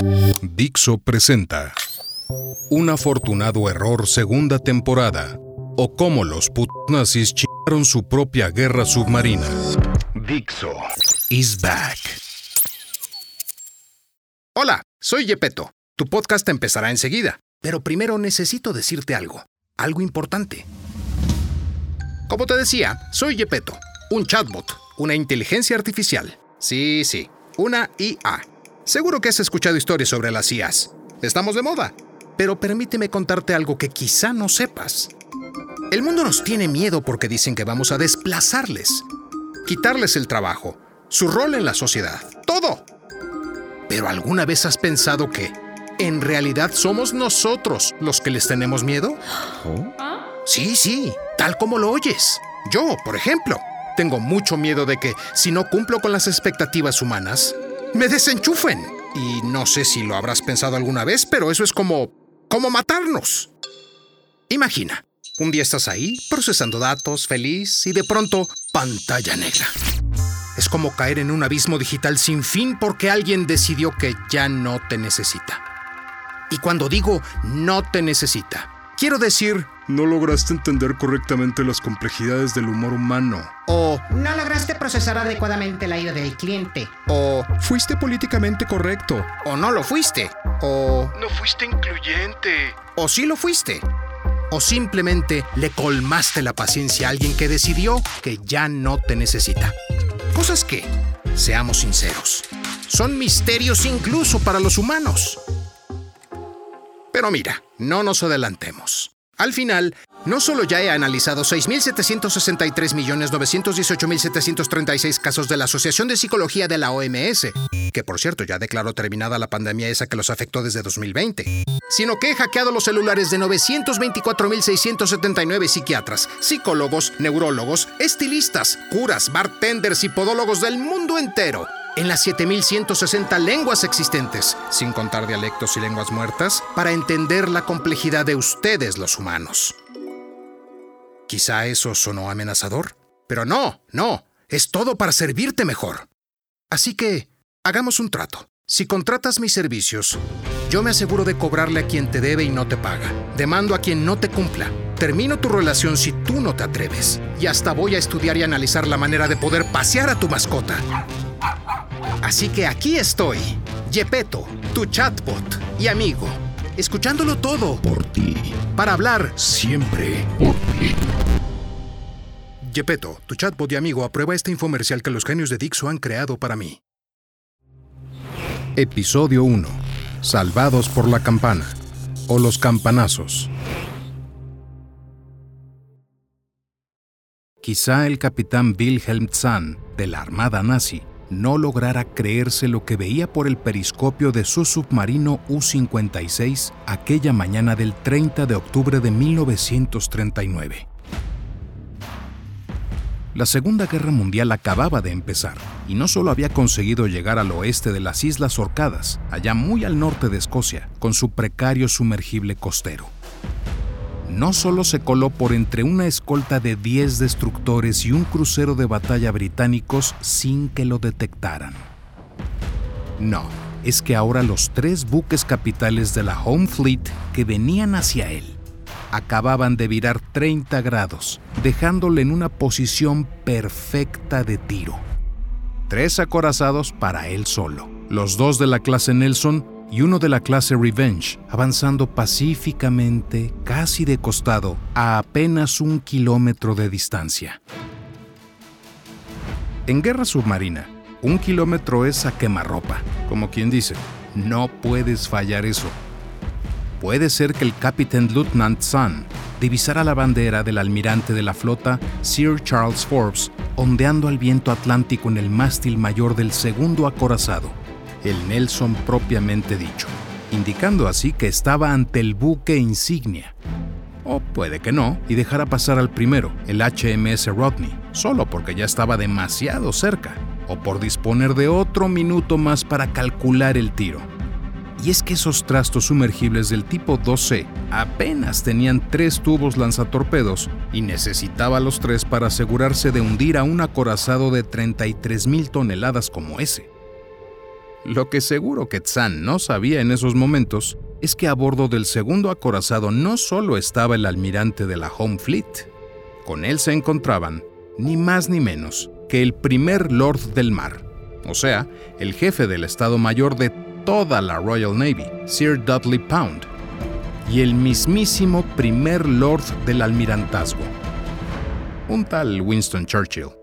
Dixo presenta Un afortunado error segunda temporada o cómo los put nazis chingaron su propia guerra submarina. Dixo is back. Hola, soy Yepeto. Tu podcast empezará enseguida, pero primero necesito decirte algo, algo importante. Como te decía, soy Yepeto, un chatbot, una inteligencia artificial. Sí, sí, una IA. Seguro que has escuchado historias sobre las IAs. Estamos de moda. Pero permíteme contarte algo que quizá no sepas. El mundo nos tiene miedo porque dicen que vamos a desplazarles, quitarles el trabajo, su rol en la sociedad, todo. Pero ¿alguna vez has pensado que en realidad somos nosotros los que les tenemos miedo? Sí, sí, tal como lo oyes. Yo, por ejemplo, tengo mucho miedo de que, si no cumplo con las expectativas humanas, me desenchufen. Y no sé si lo habrás pensado alguna vez, pero eso es como... como matarnos. Imagina, un día estás ahí, procesando datos, feliz, y de pronto, pantalla negra. Es como caer en un abismo digital sin fin porque alguien decidió que ya no te necesita. Y cuando digo no te necesita, quiero decir no lograste entender correctamente las complejidades del humor humano. o No lograste procesar adecuadamente la ira del cliente. o Fuiste políticamente correcto. o no lo fuiste o No fuiste incluyente. o sí lo fuiste. O simplemente le colmaste la paciencia a alguien que decidió que ya no te necesita. Cosas que, seamos sinceros, son misterios incluso para los humanos. Pero mira, no nos adelantemos. Al final, no solo ya he analizado 6.763.918.736 casos de la Asociación de Psicología de la OMS, que por cierto ya declaró terminada la pandemia esa que los afectó desde 2020, sino que he hackeado los celulares de 924.679 psiquiatras, psicólogos, neurólogos, estilistas, curas, bartenders y podólogos del mundo entero en las 7.160 lenguas existentes, sin contar dialectos y lenguas muertas, para entender la complejidad de ustedes los humanos. Quizá eso sonó amenazador, pero no, no, es todo para servirte mejor. Así que, hagamos un trato. Si contratas mis servicios, yo me aseguro de cobrarle a quien te debe y no te paga. Demando a quien no te cumpla. Termino tu relación si tú no te atreves. Y hasta voy a estudiar y analizar la manera de poder pasear a tu mascota. Así que aquí estoy, Yepeto, tu chatbot y amigo, escuchándolo todo Por ti, para hablar. siempre por ti. Yepeto, tu chatbot y amigo, aprueba este infomercial que los genios de Dixo han creado para mí. Episodio 1. Salvados por la campana. O los campanazos. Quizá el capitán Wilhelm Zahn, de la Armada nazi, no lograra creerse lo que veía por el periscopio de su submarino U-56 aquella mañana del 30 de octubre de 1939. La Segunda Guerra Mundial acababa de empezar y no solo había conseguido llegar al oeste de las Islas Orcadas, allá muy al norte de Escocia, con su precario sumergible costero. No solo se coló por entre una escolta de 10 destructores y un crucero de batalla británicos sin que lo detectaran. No, es que ahora los tres buques capitales de la Home Fleet que venían hacia él acababan de virar 30 grados, dejándole en una posición perfecta de tiro. Tres acorazados para él solo, los dos de la clase Nelson y uno de la clase Revenge, avanzando pacíficamente, casi de costado, a apenas un kilómetro de distancia. En guerra submarina, un kilómetro es a quemarropa, como quien dice, no puedes fallar eso. Puede ser que el capitán Lieutenant Sun divisara la bandera del almirante de la flota Sir Charles Forbes ondeando al viento atlántico en el mástil mayor del segundo acorazado, el Nelson propiamente dicho, indicando así que estaba ante el buque insignia. O puede que no, y dejara pasar al primero, el HMS Rodney, solo porque ya estaba demasiado cerca, o por disponer de otro minuto más para calcular el tiro. Y es que esos trastos sumergibles del tipo 2C apenas tenían tres tubos lanzatorpedos y necesitaba los tres para asegurarse de hundir a un acorazado de 33.000 toneladas como ese. Lo que seguro que Tsan no sabía en esos momentos es que a bordo del segundo acorazado no solo estaba el almirante de la Home Fleet, con él se encontraban ni más ni menos que el primer Lord del Mar, o sea, el jefe del Estado Mayor de toda la Royal Navy, Sir Dudley Pound, y el mismísimo primer Lord del Almirantazgo, un tal Winston Churchill.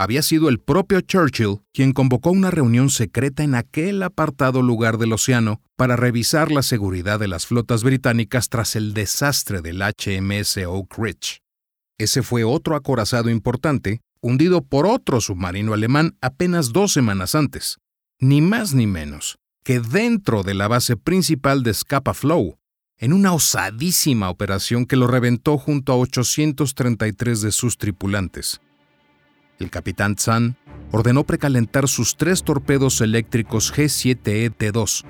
Había sido el propio Churchill quien convocó una reunión secreta en aquel apartado lugar del océano para revisar la seguridad de las flotas británicas tras el desastre del HMS Oak Ridge. Ese fue otro acorazado importante, hundido por otro submarino alemán apenas dos semanas antes, ni más ni menos que dentro de la base principal de Scapa Flow, en una osadísima operación que lo reventó junto a 833 de sus tripulantes. El capitán Tsan ordenó precalentar sus tres torpedos eléctricos G7E-T2,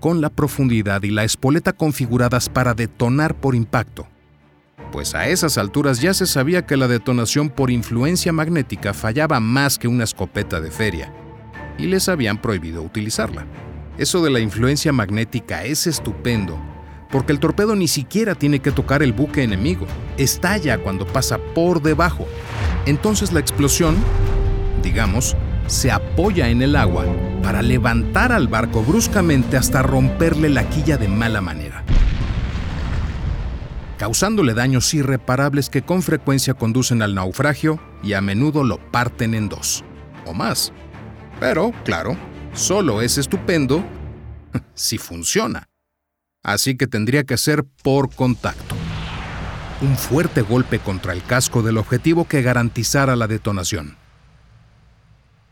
con la profundidad y la espoleta configuradas para detonar por impacto pues a esas alturas ya se sabía que la detonación por influencia magnética fallaba más que una escopeta de feria, y les habían prohibido utilizarla. Eso de la influencia magnética es estupendo, porque el torpedo ni siquiera tiene que tocar el buque enemigo, estalla cuando pasa por debajo. Entonces la explosión, digamos, se apoya en el agua para levantar al barco bruscamente hasta romperle la quilla de mala manera causándole daños irreparables que con frecuencia conducen al naufragio y a menudo lo parten en dos, o más. Pero, claro, solo es estupendo si funciona. Así que tendría que ser por contacto. Un fuerte golpe contra el casco del objetivo que garantizara la detonación.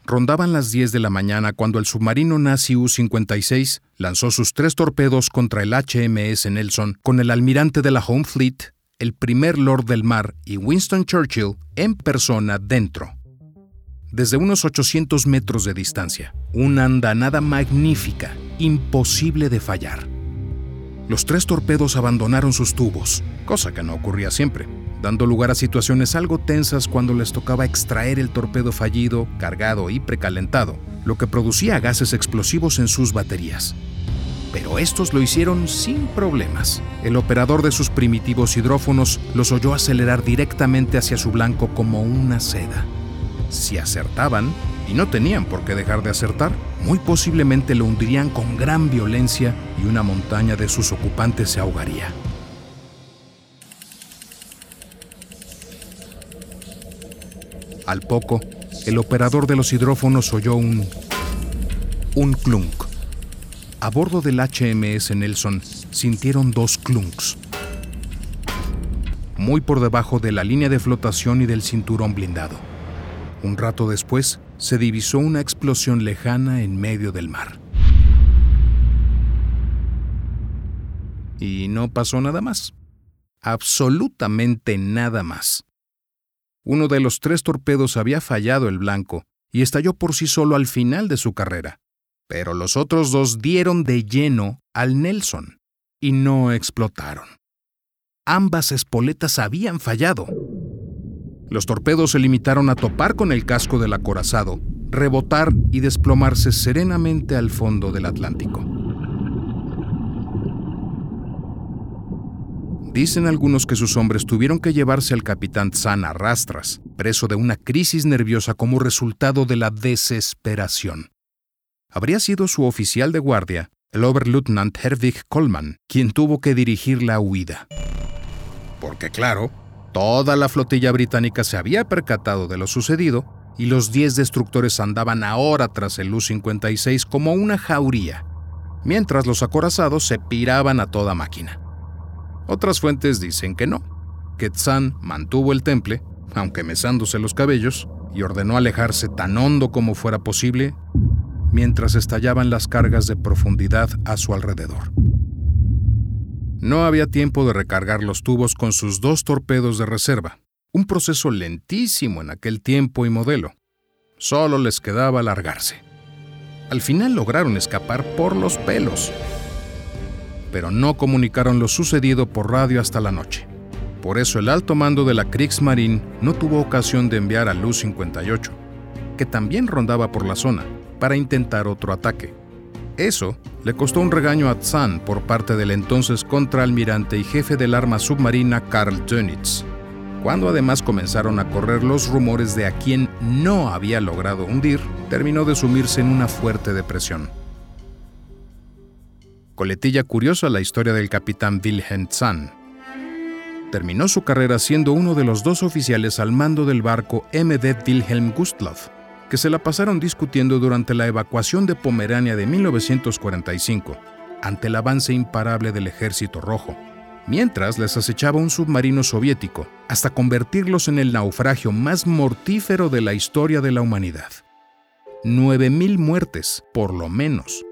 Rondaban las 10 de la mañana cuando el submarino nazi U-56 lanzó sus tres torpedos contra el HMS Nelson con el almirante de la Home Fleet, el primer Lord del Mar y Winston Churchill en persona dentro. Desde unos 800 metros de distancia, una andanada magnífica, imposible de fallar. Los tres torpedos abandonaron sus tubos, cosa que no ocurría siempre dando lugar a situaciones algo tensas cuando les tocaba extraer el torpedo fallido, cargado y precalentado, lo que producía gases explosivos en sus baterías. Pero estos lo hicieron sin problemas. El operador de sus primitivos hidrófonos los oyó acelerar directamente hacia su blanco como una seda. Si acertaban, y no tenían por qué dejar de acertar, muy posiblemente lo hundirían con gran violencia y una montaña de sus ocupantes se ahogaría. Al poco, el operador de los hidrófonos oyó un... un clunk. A bordo del HMS Nelson sintieron dos clunks. Muy por debajo de la línea de flotación y del cinturón blindado. Un rato después, se divisó una explosión lejana en medio del mar. Y no pasó nada más. Absolutamente nada más. Uno de los tres torpedos había fallado el blanco y estalló por sí solo al final de su carrera, pero los otros dos dieron de lleno al Nelson y no explotaron. Ambas espoletas habían fallado. Los torpedos se limitaron a topar con el casco del acorazado, rebotar y desplomarse serenamente al fondo del Atlántico. Dicen algunos que sus hombres tuvieron que llevarse al capitán Zan a rastras, preso de una crisis nerviosa como resultado de la desesperación. Habría sido su oficial de guardia, el Oberleutnant Herwig Kollmann, quien tuvo que dirigir la huida. Porque claro, toda la flotilla británica se había percatado de lo sucedido y los 10 destructores andaban ahora tras el U-56 como una jauría, mientras los acorazados se piraban a toda máquina. Otras fuentes dicen que no, que Tzan mantuvo el temple, aunque mesándose los cabellos, y ordenó alejarse tan hondo como fuera posible mientras estallaban las cargas de profundidad a su alrededor. No había tiempo de recargar los tubos con sus dos torpedos de reserva, un proceso lentísimo en aquel tiempo y modelo. Solo les quedaba largarse. Al final lograron escapar por los pelos, pero no comunicaron lo sucedido por radio hasta la noche. Por eso el alto mando de la Kriegsmarine no tuvo ocasión de enviar a Luz 58, que también rondaba por la zona, para intentar otro ataque. Eso le costó un regaño a Zahn por parte del entonces contraalmirante y jefe del arma submarina Karl Dönitz, cuando además comenzaron a correr los rumores de a quien no había logrado hundir, terminó de sumirse en una fuerte depresión. Coletilla curiosa la historia del capitán Wilhelm Zahn. Terminó su carrera siendo uno de los dos oficiales al mando del barco MD Wilhelm Gustloff, que se la pasaron discutiendo durante la evacuación de Pomerania de 1945, ante el avance imparable del Ejército Rojo, mientras les acechaba un submarino soviético, hasta convertirlos en el naufragio más mortífero de la historia de la humanidad. 9.000 muertes, por lo menos.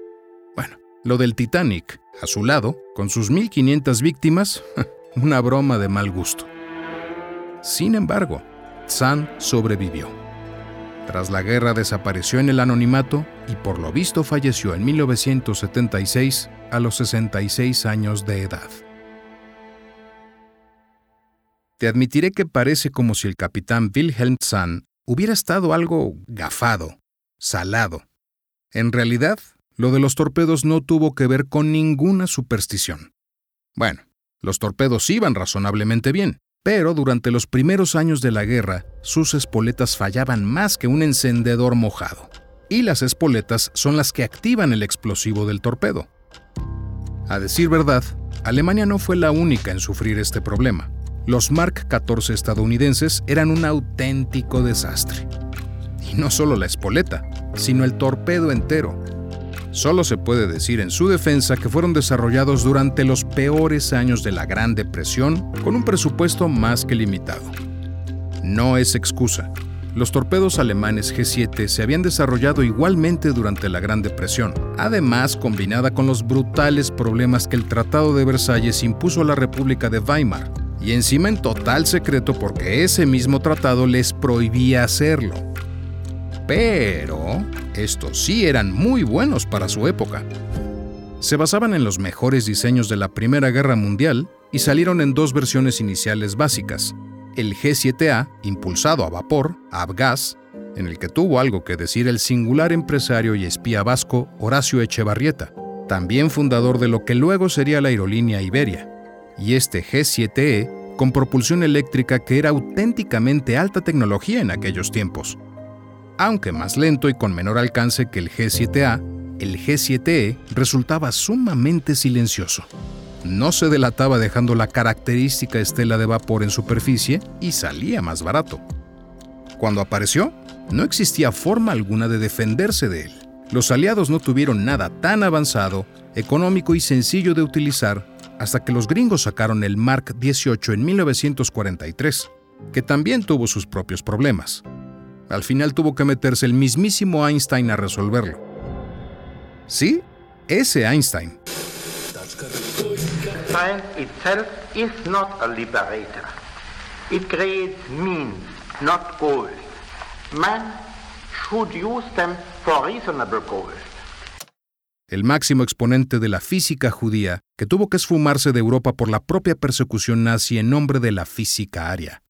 Bueno, lo del Titanic, a su lado, con sus 1.500 víctimas, una broma de mal gusto. Sin embargo, Zan sobrevivió. Tras la guerra desapareció en el anonimato y por lo visto falleció en 1976 a los 66 años de edad. Te admitiré que parece como si el capitán Wilhelm Zahn hubiera estado algo gafado, salado. En realidad, lo de los torpedos no tuvo que ver con ninguna superstición. Bueno, los torpedos iban razonablemente bien, pero durante los primeros años de la guerra, sus espoletas fallaban más que un encendedor mojado. Y las espoletas son las que activan el explosivo del torpedo. A decir verdad, Alemania no fue la única en sufrir este problema. Los Mark 14 estadounidenses eran un auténtico desastre. Y no solo la espoleta, sino el torpedo entero, Solo se puede decir en su defensa que fueron desarrollados durante los peores años de la Gran Depresión con un presupuesto más que limitado. No es excusa. Los torpedos alemanes G7 se habían desarrollado igualmente durante la Gran Depresión, además combinada con los brutales problemas que el Tratado de Versalles impuso a la República de Weimar, y encima en total secreto porque ese mismo tratado les prohibía hacerlo. Pero estos sí eran muy buenos para su época. Se basaban en los mejores diseños de la Primera Guerra Mundial y salieron en dos versiones iniciales básicas. El G7A, impulsado a vapor, Avgas, en el que tuvo algo que decir el singular empresario y espía vasco Horacio Echevarrieta, también fundador de lo que luego sería la aerolínea Iberia, y este G7E con propulsión eléctrica que era auténticamente alta tecnología en aquellos tiempos. Aunque más lento y con menor alcance que el G7A, el G7E resultaba sumamente silencioso. No se delataba dejando la característica estela de vapor en superficie y salía más barato. Cuando apareció, no existía forma alguna de defenderse de él. Los aliados no tuvieron nada tan avanzado, económico y sencillo de utilizar hasta que los gringos sacaron el Mark 18 en 1943, que también tuvo sus propios problemas. Al final tuvo que meterse el mismísimo Einstein a resolverlo. ¿Sí? Ese Einstein. Science itself is not a liberator. It creates means, not goals. Man should use them for reasonable goals. El máximo exponente de la física judía, que tuvo que esfumarse de Europa por la propia persecución nazi en nombre de la física aria.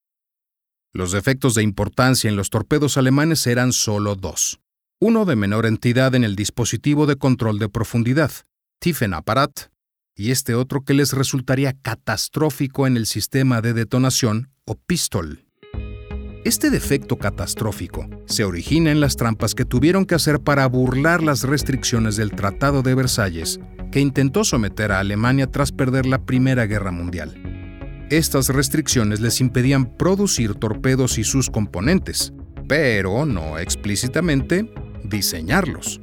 Los defectos de importancia en los torpedos alemanes eran solo dos. Uno de menor entidad en el dispositivo de control de profundidad, Tiefenapparat, y este otro que les resultaría catastrófico en el sistema de detonación o pistol. Este defecto catastrófico se origina en las trampas que tuvieron que hacer para burlar las restricciones del Tratado de Versalles, que intentó someter a Alemania tras perder la Primera Guerra Mundial. Estas restricciones les impedían producir torpedos y sus componentes, pero no explícitamente diseñarlos.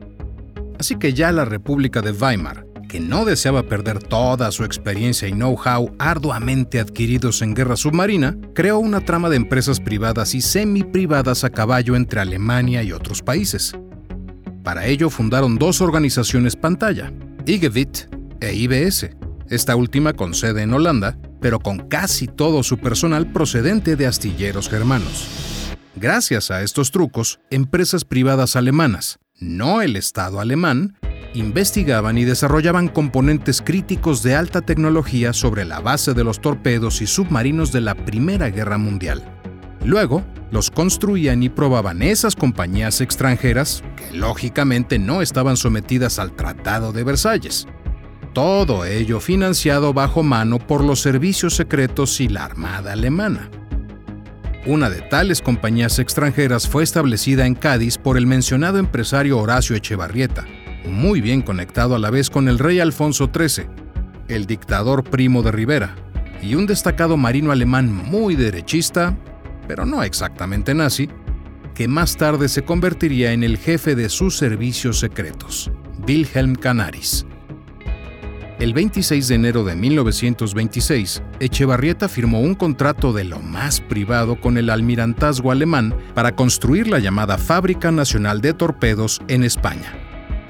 Así que ya la República de Weimar, que no deseaba perder toda su experiencia y know-how arduamente adquiridos en guerra submarina, creó una trama de empresas privadas y semi-privadas a caballo entre Alemania y otros países. Para ello fundaron dos organizaciones pantalla, IGEVIT e IBS, esta última con sede en Holanda pero con casi todo su personal procedente de astilleros germanos. Gracias a estos trucos, empresas privadas alemanas, no el Estado alemán, investigaban y desarrollaban componentes críticos de alta tecnología sobre la base de los torpedos y submarinos de la Primera Guerra Mundial. Luego, los construían y probaban esas compañías extranjeras que lógicamente no estaban sometidas al Tratado de Versalles. Todo ello financiado bajo mano por los servicios secretos y la Armada alemana. Una de tales compañías extranjeras fue establecida en Cádiz por el mencionado empresario Horacio Echevarrieta, muy bien conectado a la vez con el rey Alfonso XIII, el dictador primo de Rivera, y un destacado marino alemán muy derechista, pero no exactamente nazi, que más tarde se convertiría en el jefe de sus servicios secretos, Wilhelm Canaris. El 26 de enero de 1926, Echevarrieta firmó un contrato de lo más privado con el almirantazgo alemán para construir la llamada Fábrica Nacional de Torpedos en España.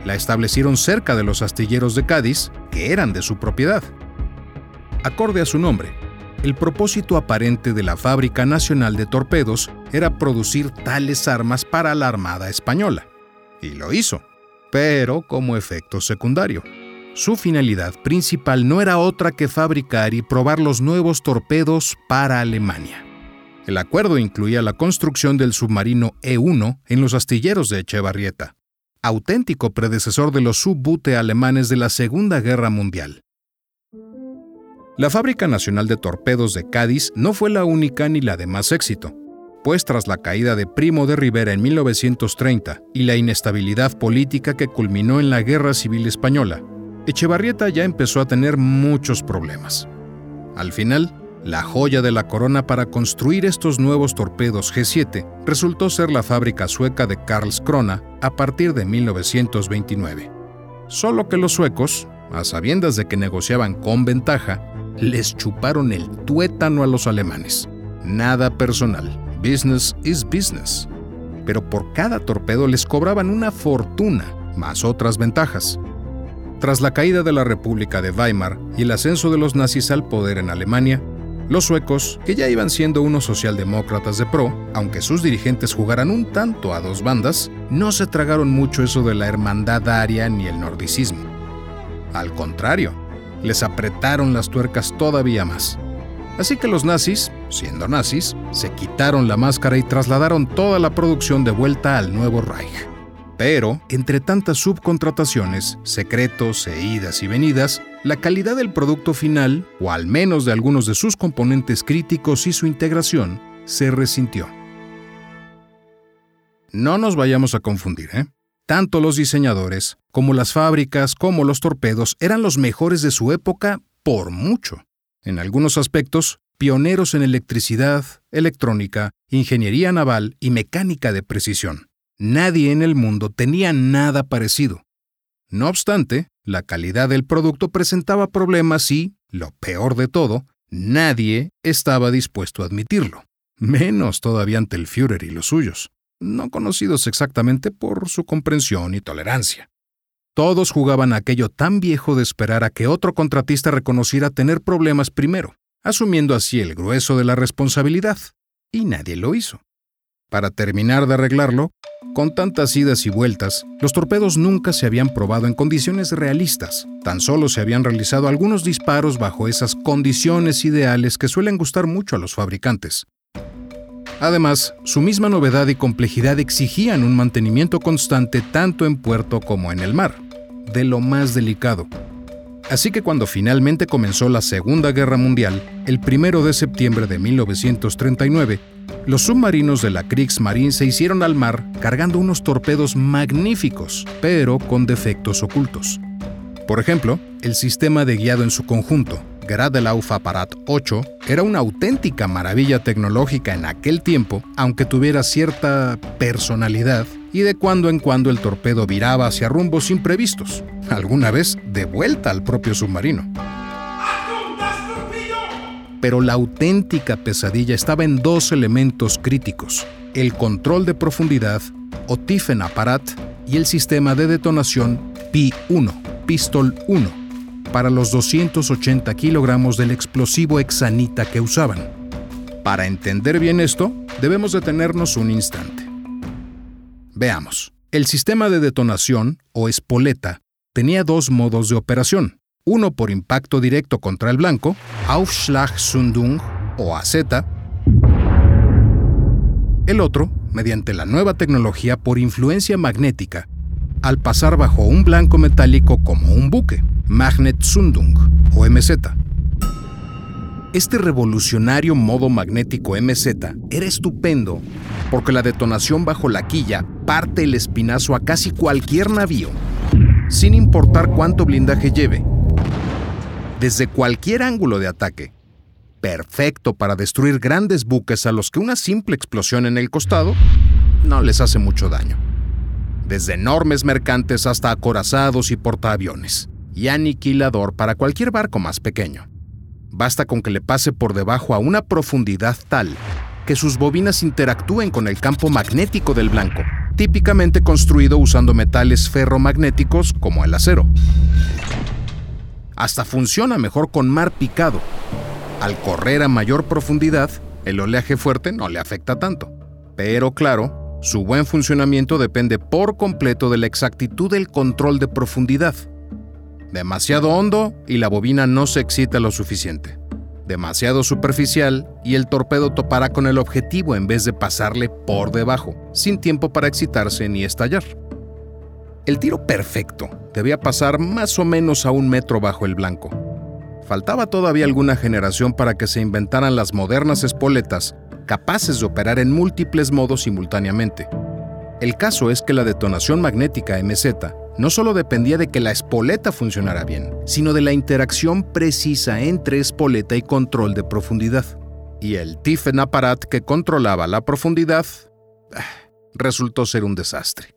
La establecieron cerca de los astilleros de Cádiz, que eran de su propiedad. Acorde a su nombre, el propósito aparente de la Fábrica Nacional de Torpedos era producir tales armas para la Armada Española. Y lo hizo, pero como efecto secundario. Su finalidad principal no era otra que fabricar y probar los nuevos torpedos para Alemania. El acuerdo incluía la construcción del submarino E-1 en los astilleros de Echevarrieta, auténtico predecesor de los subbute alemanes de la Segunda Guerra Mundial. La Fábrica Nacional de Torpedos de Cádiz no fue la única ni la de más éxito, pues tras la caída de Primo de Rivera en 1930 y la inestabilidad política que culminó en la Guerra Civil Española, Echevarrieta ya empezó a tener muchos problemas. Al final, la joya de la corona para construir estos nuevos torpedos G7 resultó ser la fábrica sueca de Karlskrona a partir de 1929. Solo que los suecos, a sabiendas de que negociaban con ventaja, les chuparon el tuétano a los alemanes. Nada personal. Business is business. Pero por cada torpedo les cobraban una fortuna, más otras ventajas. Tras la caída de la República de Weimar y el ascenso de los nazis al poder en Alemania, los suecos, que ya iban siendo unos socialdemócratas de pro, aunque sus dirigentes jugaran un tanto a dos bandas, no se tragaron mucho eso de la hermandad aria ni el nordicismo. Al contrario, les apretaron las tuercas todavía más. Así que los nazis, siendo nazis, se quitaron la máscara y trasladaron toda la producción de vuelta al nuevo Reich. Pero, entre tantas subcontrataciones, secretos e idas y venidas, la calidad del producto final, o al menos de algunos de sus componentes críticos y su integración, se resintió. No nos vayamos a confundir, ¿eh? Tanto los diseñadores, como las fábricas, como los torpedos eran los mejores de su época por mucho. En algunos aspectos, pioneros en electricidad, electrónica, ingeniería naval y mecánica de precisión. Nadie en el mundo tenía nada parecido. No obstante, la calidad del producto presentaba problemas y, lo peor de todo, nadie estaba dispuesto a admitirlo, menos todavía ante el Führer y los suyos, no conocidos exactamente por su comprensión y tolerancia. Todos jugaban aquello tan viejo de esperar a que otro contratista reconociera tener problemas primero, asumiendo así el grueso de la responsabilidad, y nadie lo hizo. Para terminar de arreglarlo, con tantas idas y vueltas, los torpedos nunca se habían probado en condiciones realistas, tan solo se habían realizado algunos disparos bajo esas condiciones ideales que suelen gustar mucho a los fabricantes. Además, su misma novedad y complejidad exigían un mantenimiento constante tanto en puerto como en el mar, de lo más delicado, Así que cuando finalmente comenzó la Segunda Guerra Mundial, el 1 de septiembre de 1939, los submarinos de la Kriegsmarine se hicieron al mar cargando unos torpedos magníficos, pero con defectos ocultos. Por ejemplo, el sistema de guiado en su conjunto, Gradelauf Apparat 8, era una auténtica maravilla tecnológica en aquel tiempo, aunque tuviera cierta personalidad y de cuando en cuando el torpedo viraba hacia rumbos imprevistos, alguna vez de vuelta al propio submarino. Pero la auténtica pesadilla estaba en dos elementos críticos, el control de profundidad o Tiefenapparat y el sistema de detonación Pi-1, Pistol 1, para los 280 kilogramos del explosivo hexanita que usaban. Para entender bien esto, debemos detenernos un instante. Veamos. El sistema de detonación, o espoleta, tenía dos modos de operación. Uno por impacto directo contra el blanco, Aufschlagsundung o AZ, El otro, mediante la nueva tecnología por influencia magnética, al pasar bajo un blanco metálico como un buque, Magnet Sundung o MZ. Este revolucionario modo magnético MZ era estupendo porque la detonación bajo la quilla parte el espinazo a casi cualquier navío, sin importar cuánto blindaje lleve, desde cualquier ángulo de ataque. Perfecto para destruir grandes buques a los que una simple explosión en el costado no les hace mucho daño desde enormes mercantes hasta acorazados y portaaviones, y aniquilador para cualquier barco más pequeño. Basta con que le pase por debajo a una profundidad tal que sus bobinas interactúen con el campo magnético del blanco, típicamente construido usando metales ferromagnéticos como el acero. Hasta funciona mejor con mar picado. Al correr a mayor profundidad, el oleaje fuerte no le afecta tanto. Pero claro, su buen funcionamiento depende por completo de la exactitud del control de profundidad. Demasiado hondo y la bobina no se excita lo suficiente. Demasiado superficial y el torpedo topará con el objetivo en vez de pasarle por debajo, sin tiempo para excitarse ni estallar. El tiro perfecto debía pasar más o menos a un metro bajo el blanco. Faltaba todavía alguna generación para que se inventaran las modernas espoletas capaces de operar en múltiples modos simultáneamente. El caso es que la detonación magnética MZ no solo dependía de que la espoleta funcionara bien, sino de la interacción precisa entre espoleta y control de profundidad. Y el Tiffen Apparat que controlaba la profundidad ah, resultó ser un desastre.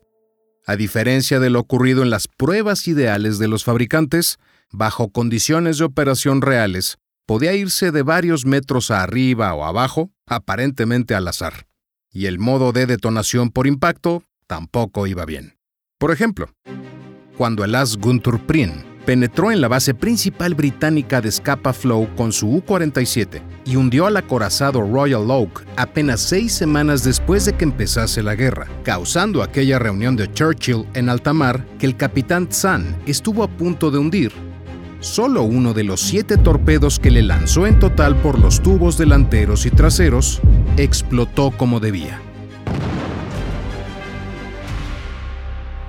A diferencia de lo ocurrido en las pruebas ideales de los fabricantes, bajo condiciones de operación reales, podía irse de varios metros arriba o abajo, aparentemente al azar. Y el modo de detonación por impacto tampoco iba bien. Por ejemplo, cuando el as penetró en la base principal británica de Scapa Flow con su U-47 y hundió al acorazado Royal Oak apenas seis semanas después de que empezase la guerra, causando aquella reunión de Churchill en alta mar que el capitán Tsan estuvo a punto de hundir solo uno de los siete torpedos que le lanzó en total por los tubos delanteros y traseros explotó como debía.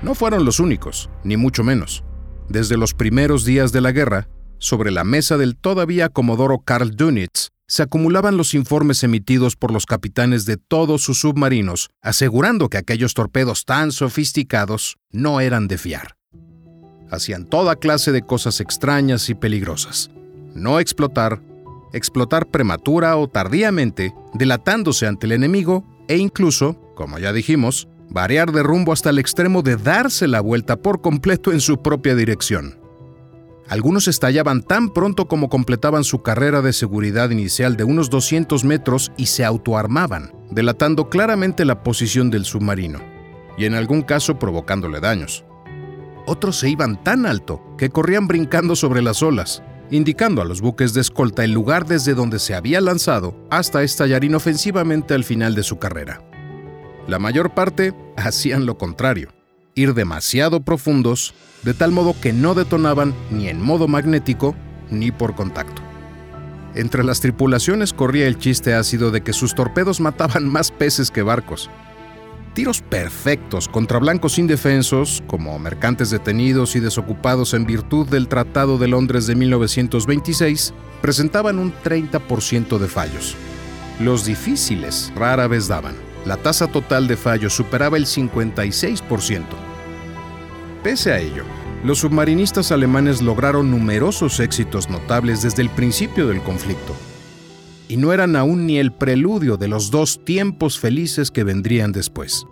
No fueron los únicos, ni mucho menos. Desde los primeros días de la guerra, sobre la mesa del todavía comodoro Karl Dönitz, se acumulaban los informes emitidos por los capitanes de todos sus submarinos, asegurando que aquellos torpedos tan sofisticados no eran de fiar hacían toda clase de cosas extrañas y peligrosas. No explotar, explotar prematura o tardíamente, delatándose ante el enemigo e incluso, como ya dijimos, variar de rumbo hasta el extremo de darse la vuelta por completo en su propia dirección. Algunos estallaban tan pronto como completaban su carrera de seguridad inicial de unos 200 metros y se autoarmaban, delatando claramente la posición del submarino, y en algún caso provocándole daños otros se iban tan alto que corrían brincando sobre las olas, indicando a los buques de escolta el lugar desde donde se había lanzado hasta estallar inofensivamente al final de su carrera. La mayor parte hacían lo contrario, ir demasiado profundos, de tal modo que no detonaban ni en modo magnético ni por contacto. Entre las tripulaciones corría el chiste ácido de que sus torpedos mataban más peces que barcos, tiros perfectos contra blancos indefensos, como mercantes detenidos y desocupados en virtud del Tratado de Londres de 1926, presentaban un 30% de fallos. Los difíciles rara vez daban. La tasa total de fallos superaba el 56%. Pese a ello, los submarinistas alemanes lograron numerosos éxitos notables desde el principio del conflicto y no eran aún ni el preludio de los dos tiempos felices que vendrían después.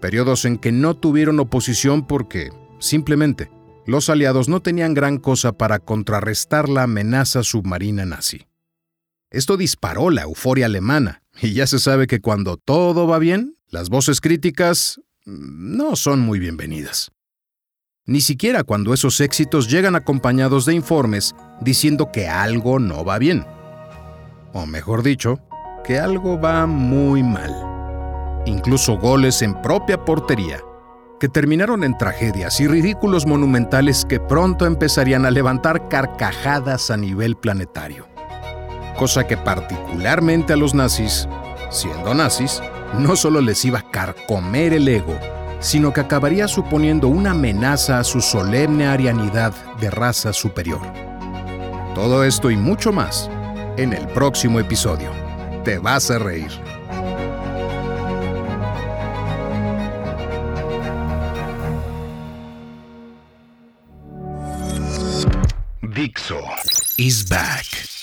Periodos en que no tuvieron oposición porque, simplemente, los aliados no tenían gran cosa para contrarrestar la amenaza submarina nazi. Esto disparó la euforia alemana, y ya se sabe que cuando todo va bien, las voces críticas mm, no son muy bienvenidas. Ni siquiera cuando esos éxitos llegan acompañados de informes diciendo que algo no va bien o mejor dicho, que algo va muy mal. Incluso goles en propia portería, que terminaron en tragedias y ridículos monumentales que pronto empezarían a levantar carcajadas a nivel planetario. Cosa que particularmente a los nazis, siendo nazis, no solo les iba a carcomer el ego, sino que acabaría suponiendo una amenaza a su solemne arianidad de raza superior. Todo esto y mucho más en el próximo episodio. Te vas a reír. Dixo is back.